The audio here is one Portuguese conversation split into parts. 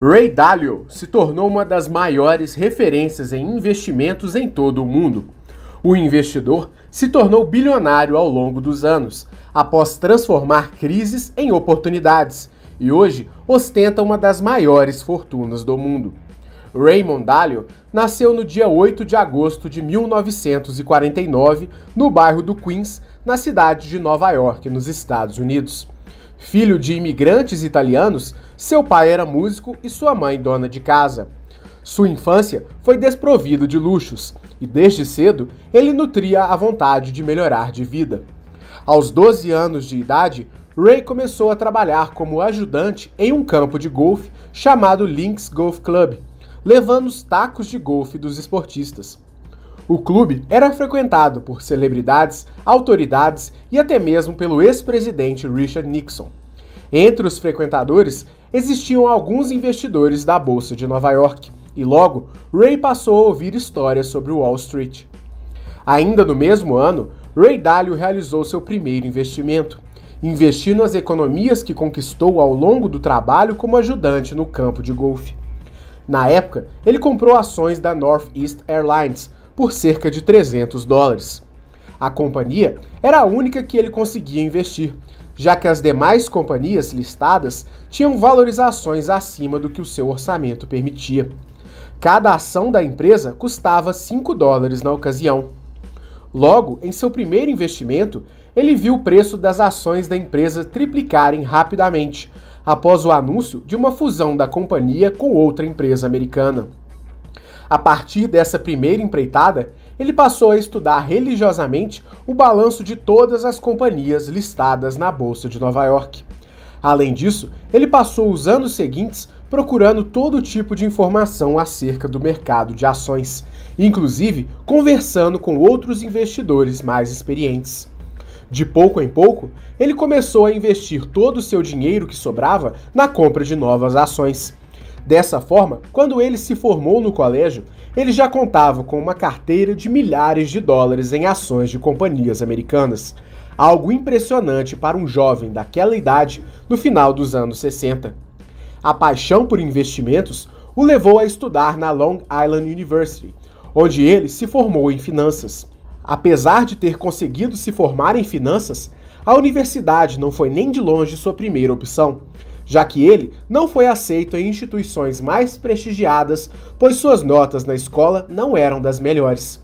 Ray Dalio se tornou uma das maiores referências em investimentos em todo o mundo. O investidor se tornou bilionário ao longo dos anos, após transformar crises em oportunidades, e hoje ostenta uma das maiores fortunas do mundo. Raymond Dalio nasceu no dia 8 de agosto de 1949, no bairro do Queens, na cidade de Nova York, nos Estados Unidos. Filho de imigrantes italianos, seu pai era músico e sua mãe dona de casa. Sua infância foi desprovida de luxos e desde cedo ele nutria a vontade de melhorar de vida. Aos 12 anos de idade, Ray começou a trabalhar como ajudante em um campo de golfe chamado Links Golf Club, levando os tacos de golfe dos esportistas. O clube era frequentado por celebridades, autoridades e até mesmo pelo ex-presidente Richard Nixon. Entre os frequentadores existiam alguns investidores da Bolsa de Nova York, e logo Ray passou a ouvir histórias sobre Wall Street. Ainda no mesmo ano, Ray Dalio realizou seu primeiro investimento, investindo nas economias que conquistou ao longo do trabalho como ajudante no campo de golfe. Na época, ele comprou ações da Northeast Airlines, por cerca de 300 dólares. A companhia era a única que ele conseguia investir, já que as demais companhias listadas tinham valorizações acima do que o seu orçamento permitia. Cada ação da empresa custava 5 dólares na ocasião. Logo, em seu primeiro investimento, ele viu o preço das ações da empresa triplicarem rapidamente, após o anúncio de uma fusão da companhia com outra empresa americana. A partir dessa primeira empreitada, ele passou a estudar religiosamente o balanço de todas as companhias listadas na Bolsa de Nova York. Além disso, ele passou os anos seguintes procurando todo tipo de informação acerca do mercado de ações, inclusive conversando com outros investidores mais experientes. De pouco em pouco, ele começou a investir todo o seu dinheiro que sobrava na compra de novas ações. Dessa forma, quando ele se formou no colégio, ele já contava com uma carteira de milhares de dólares em ações de companhias americanas. Algo impressionante para um jovem daquela idade no final dos anos 60. A paixão por investimentos o levou a estudar na Long Island University, onde ele se formou em finanças. Apesar de ter conseguido se formar em finanças, a universidade não foi nem de longe sua primeira opção já que ele não foi aceito em instituições mais prestigiadas, pois suas notas na escola não eram das melhores.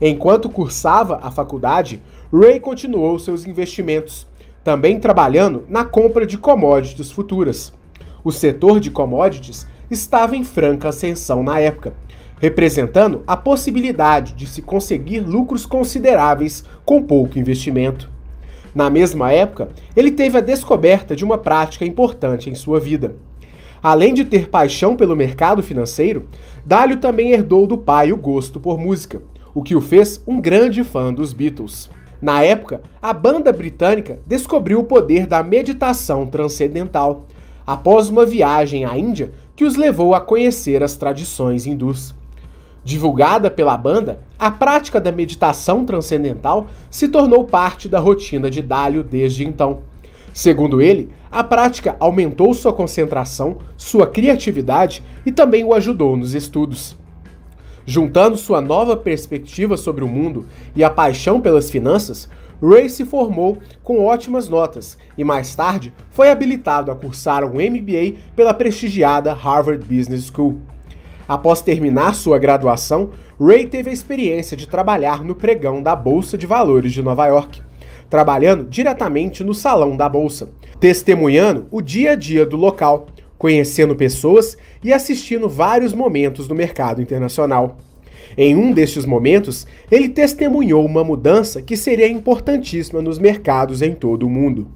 Enquanto cursava a faculdade, Ray continuou seus investimentos, também trabalhando na compra de commodities futuras. O setor de commodities estava em franca ascensão na época, representando a possibilidade de se conseguir lucros consideráveis com pouco investimento. Na mesma época, ele teve a descoberta de uma prática importante em sua vida. Além de ter paixão pelo mercado financeiro, Dalio também herdou do pai o gosto por música, o que o fez um grande fã dos Beatles. Na época, a banda britânica descobriu o poder da meditação transcendental, após uma viagem à Índia que os levou a conhecer as tradições hindus. Divulgada pela banda, a prática da meditação transcendental se tornou parte da rotina de Dálio desde então. Segundo ele, a prática aumentou sua concentração, sua criatividade e também o ajudou nos estudos. Juntando sua nova perspectiva sobre o mundo e a paixão pelas finanças, Ray se formou com ótimas notas e mais tarde foi habilitado a cursar um MBA pela prestigiada Harvard Business School. Após terminar sua graduação, Ray teve a experiência de trabalhar no pregão da Bolsa de Valores de Nova York, trabalhando diretamente no salão da bolsa, testemunhando o dia a dia do local, conhecendo pessoas e assistindo vários momentos do mercado internacional. Em um destes momentos, ele testemunhou uma mudança que seria importantíssima nos mercados em todo o mundo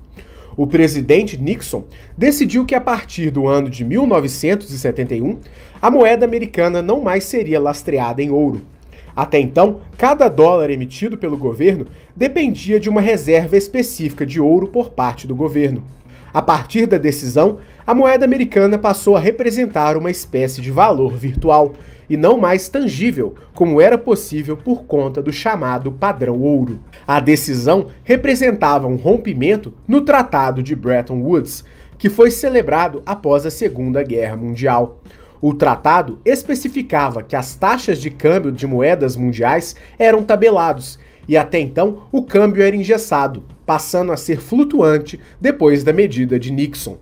o presidente Nixon decidiu que a partir do ano de 1971, a moeda americana não mais seria lastreada em ouro. Até então, cada dólar emitido pelo governo dependia de uma reserva específica de ouro por parte do governo. A partir da decisão, a moeda americana passou a representar uma espécie de valor virtual e não mais tangível, como era possível por conta do chamado padrão ouro. A decisão representava um rompimento no Tratado de Bretton Woods, que foi celebrado após a Segunda Guerra Mundial. O tratado especificava que as taxas de câmbio de moedas mundiais eram tabelados e até então o câmbio era engessado, passando a ser flutuante depois da medida de Nixon.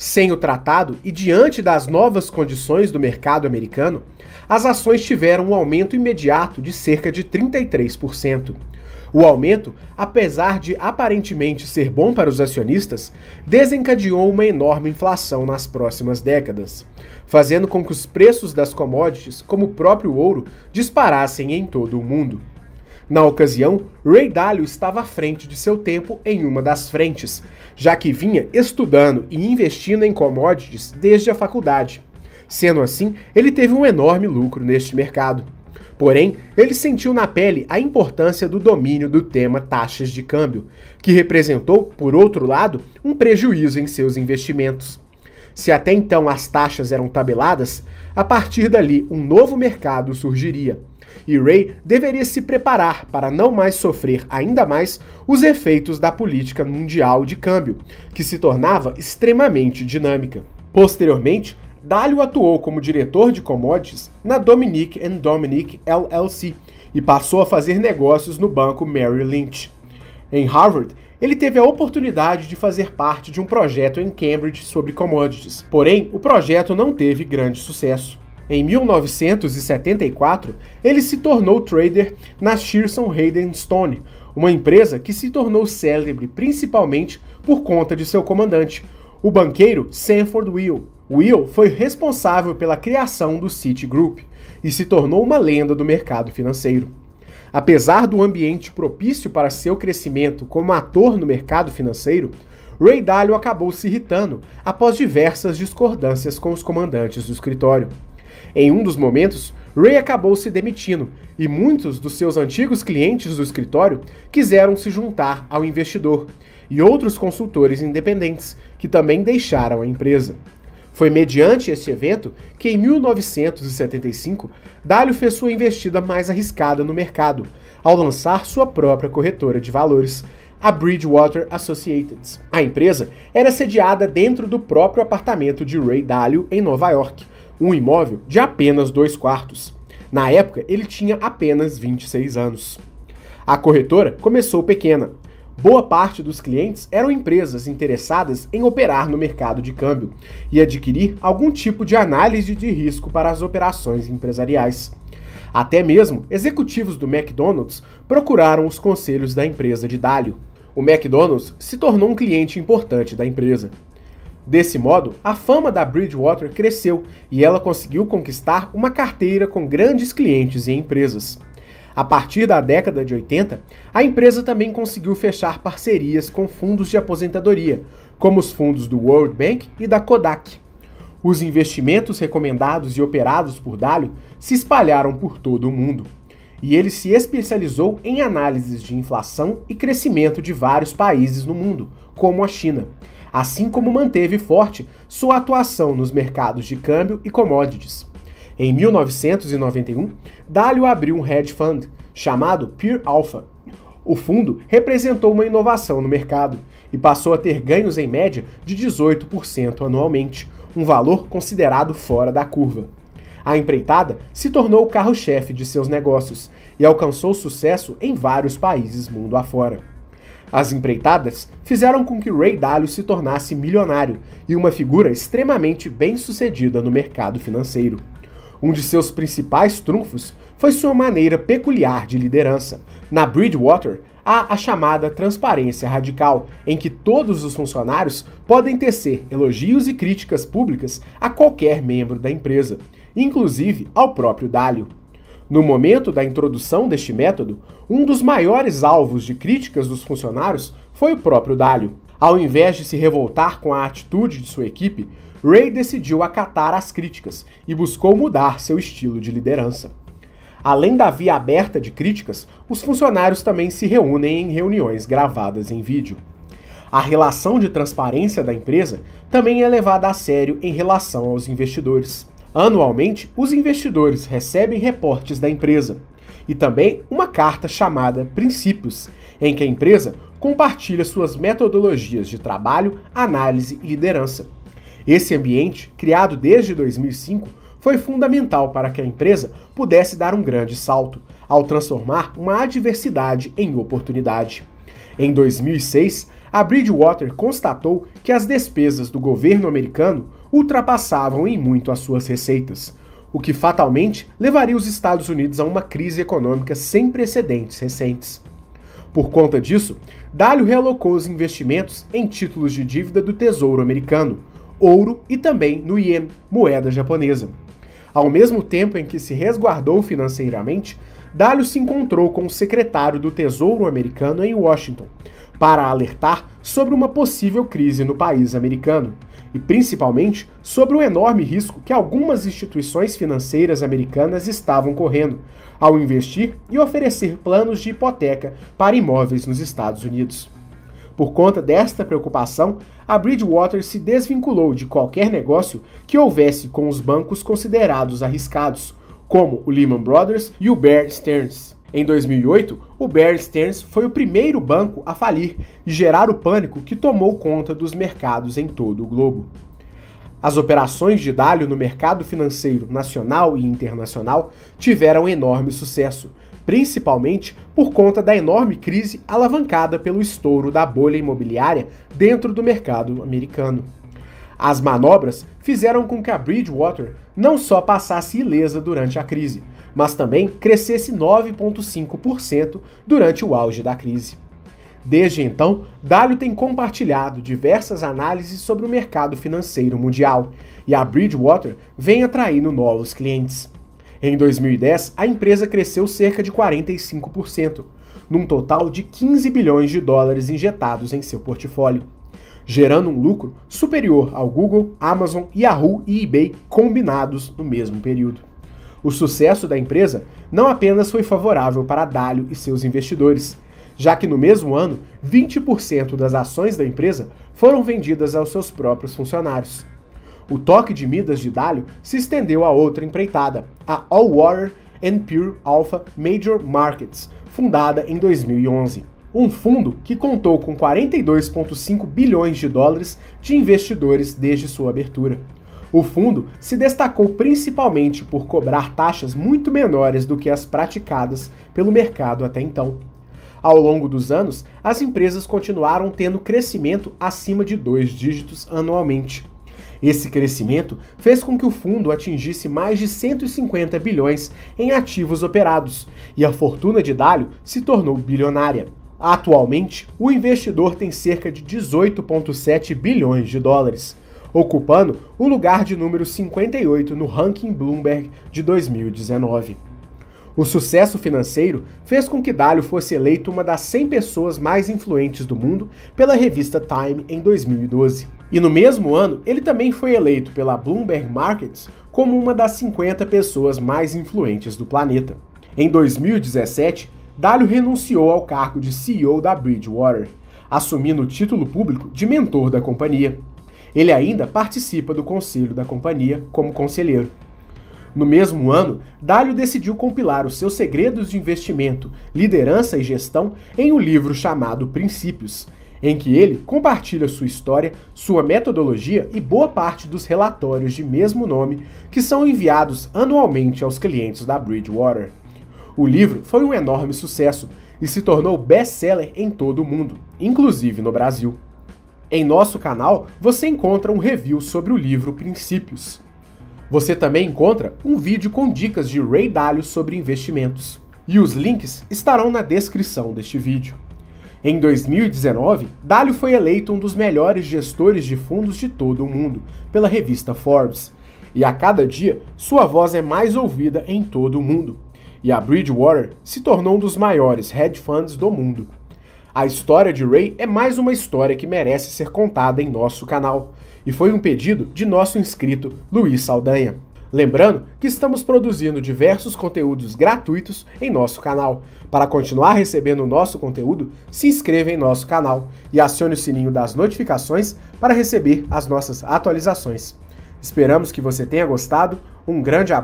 Sem o tratado e diante das novas condições do mercado americano, as ações tiveram um aumento imediato de cerca de 33%. O aumento, apesar de aparentemente ser bom para os acionistas, desencadeou uma enorme inflação nas próximas décadas, fazendo com que os preços das commodities, como o próprio ouro, disparassem em todo o mundo. Na ocasião, Ray Dalio estava à frente de seu tempo em uma das frentes, já que vinha estudando e investindo em commodities desde a faculdade. Sendo assim, ele teve um enorme lucro neste mercado. Porém, ele sentiu na pele a importância do domínio do tema taxas de câmbio, que representou, por outro lado, um prejuízo em seus investimentos. Se até então as taxas eram tabeladas, a partir dali um novo mercado surgiria. E Ray deveria se preparar para não mais sofrer ainda mais os efeitos da política mundial de câmbio, que se tornava extremamente dinâmica. Posteriormente, Dalio atuou como diretor de commodities na Dominique Dominique LLC e passou a fazer negócios no banco Merrill Lynch. Em Harvard, ele teve a oportunidade de fazer parte de um projeto em Cambridge sobre commodities. Porém, o projeto não teve grande sucesso. Em 1974, ele se tornou trader na Shearson Hayden Stone, uma empresa que se tornou célebre principalmente por conta de seu comandante, o banqueiro Sanford Will. Will foi responsável pela criação do Citigroup e se tornou uma lenda do mercado financeiro. Apesar do ambiente propício para seu crescimento como ator no mercado financeiro, Ray Dalio acabou se irritando após diversas discordâncias com os comandantes do escritório. Em um dos momentos, Ray acabou se demitindo e muitos dos seus antigos clientes do escritório quiseram se juntar ao investidor e outros consultores independentes que também deixaram a empresa. Foi mediante este evento que, em 1975, Dalio fez sua investida mais arriscada no mercado, ao lançar sua própria corretora de valores, a Bridgewater Associates. A empresa era sediada dentro do próprio apartamento de Ray Dalio, em Nova York, um imóvel de apenas dois quartos. Na época, ele tinha apenas 26 anos. A corretora começou pequena, Boa parte dos clientes eram empresas interessadas em operar no mercado de câmbio e adquirir algum tipo de análise de risco para as operações empresariais. Até mesmo executivos do McDonald's procuraram os conselhos da empresa de Dalio. O McDonald's se tornou um cliente importante da empresa. Desse modo, a fama da Bridgewater cresceu e ela conseguiu conquistar uma carteira com grandes clientes e empresas. A partir da década de 80, a empresa também conseguiu fechar parcerias com fundos de aposentadoria, como os fundos do World Bank e da Kodak. Os investimentos recomendados e operados por Dalio se espalharam por todo o mundo. E ele se especializou em análises de inflação e crescimento de vários países no mundo, como a China, assim como manteve forte sua atuação nos mercados de câmbio e commodities. Em 1991, Dalio abriu um hedge fund chamado Peer Alpha. O fundo representou uma inovação no mercado e passou a ter ganhos em média de 18% anualmente, um valor considerado fora da curva. A empreitada se tornou o carro-chefe de seus negócios e alcançou sucesso em vários países mundo afora. As empreitadas fizeram com que Ray Dalio se tornasse milionário e uma figura extremamente bem-sucedida no mercado financeiro. Um de seus principais trunfos foi sua maneira peculiar de liderança. Na Bridgewater, há a chamada transparência radical, em que todos os funcionários podem tecer elogios e críticas públicas a qualquer membro da empresa, inclusive ao próprio Dalio. No momento da introdução deste método, um dos maiores alvos de críticas dos funcionários foi o próprio Dalio. Ao invés de se revoltar com a atitude de sua equipe, Ray decidiu acatar as críticas e buscou mudar seu estilo de liderança. Além da via aberta de críticas, os funcionários também se reúnem em reuniões gravadas em vídeo. A relação de transparência da empresa também é levada a sério em relação aos investidores. Anualmente, os investidores recebem reportes da empresa e também uma carta chamada Princípios, em que a empresa compartilha suas metodologias de trabalho, análise e liderança. Esse ambiente, criado desde 2005, foi fundamental para que a empresa pudesse dar um grande salto, ao transformar uma adversidade em oportunidade. Em 2006, a Bridgewater constatou que as despesas do governo americano ultrapassavam em muito as suas receitas, o que fatalmente levaria os Estados Unidos a uma crise econômica sem precedentes recentes. Por conta disso, Dalio realocou os investimentos em títulos de dívida do Tesouro americano, ouro e também no ien, moeda japonesa. Ao mesmo tempo em que se resguardou financeiramente, Dalio se encontrou com o secretário do Tesouro americano em Washington para alertar sobre uma possível crise no país americano e principalmente sobre o enorme risco que algumas instituições financeiras americanas estavam correndo ao investir e oferecer planos de hipoteca para imóveis nos Estados Unidos. Por conta desta preocupação, a Bridgewater se desvinculou de qualquer negócio que houvesse com os bancos considerados arriscados, como o Lehman Brothers e o Bear Stearns. Em 2008, o Bear Stearns foi o primeiro banco a falir e gerar o pânico que tomou conta dos mercados em todo o globo. As operações de Dalio no mercado financeiro nacional e internacional tiveram enorme sucesso, principalmente por conta da enorme crise alavancada pelo estouro da bolha imobiliária dentro do mercado americano. As manobras fizeram com que a Bridgewater não só passasse ilesa durante a crise, mas também crescesse 9,5% durante o auge da crise. Desde então, Dalio tem compartilhado diversas análises sobre o mercado financeiro mundial e a Bridgewater vem atraindo novos clientes. Em 2010, a empresa cresceu cerca de 45%, num total de 15 bilhões de dólares injetados em seu portfólio, gerando um lucro superior ao Google, Amazon, Yahoo e eBay combinados no mesmo período. O sucesso da empresa não apenas foi favorável para Dalio e seus investidores, já que no mesmo ano, 20% das ações da empresa foram vendidas aos seus próprios funcionários. O toque de Midas de Dalio se estendeu a outra empreitada, a All Water and Pure Alpha Major Markets, fundada em 2011. Um fundo que contou com 42,5 bilhões de dólares de investidores desde sua abertura. O fundo se destacou principalmente por cobrar taxas muito menores do que as praticadas pelo mercado até então. Ao longo dos anos, as empresas continuaram tendo crescimento acima de dois dígitos anualmente. Esse crescimento fez com que o fundo atingisse mais de 150 bilhões em ativos operados e a fortuna de Dalio se tornou bilionária. Atualmente, o investidor tem cerca de 18,7 bilhões de dólares, ocupando o lugar de número 58 no ranking Bloomberg de 2019. O sucesso financeiro fez com que Dalio fosse eleito uma das 100 pessoas mais influentes do mundo pela revista Time em 2012. E no mesmo ano, ele também foi eleito pela Bloomberg Markets como uma das 50 pessoas mais influentes do planeta. Em 2017, Dalio renunciou ao cargo de CEO da Bridgewater, assumindo o título público de mentor da companhia. Ele ainda participa do conselho da companhia como conselheiro. No mesmo ano, Dalio decidiu compilar os seus segredos de investimento, liderança e gestão em um livro chamado Princípios, em que ele compartilha sua história, sua metodologia e boa parte dos relatórios de mesmo nome que são enviados anualmente aos clientes da Bridgewater. O livro foi um enorme sucesso e se tornou best-seller em todo o mundo, inclusive no Brasil. Em nosso canal você encontra um review sobre o livro Princípios. Você também encontra um vídeo com dicas de Ray Dalio sobre investimentos. E os links estarão na descrição deste vídeo. Em 2019, Dalio foi eleito um dos melhores gestores de fundos de todo o mundo pela revista Forbes. E a cada dia, sua voz é mais ouvida em todo o mundo. E a Bridgewater se tornou um dos maiores hedge funds do mundo. A história de Ray é mais uma história que merece ser contada em nosso canal e foi um pedido de nosso inscrito Luiz Saldanha. Lembrando que estamos produzindo diversos conteúdos gratuitos em nosso canal. Para continuar recebendo o nosso conteúdo, se inscreva em nosso canal e acione o sininho das notificações para receber as nossas atualizações. Esperamos que você tenha gostado. Um grande abraço.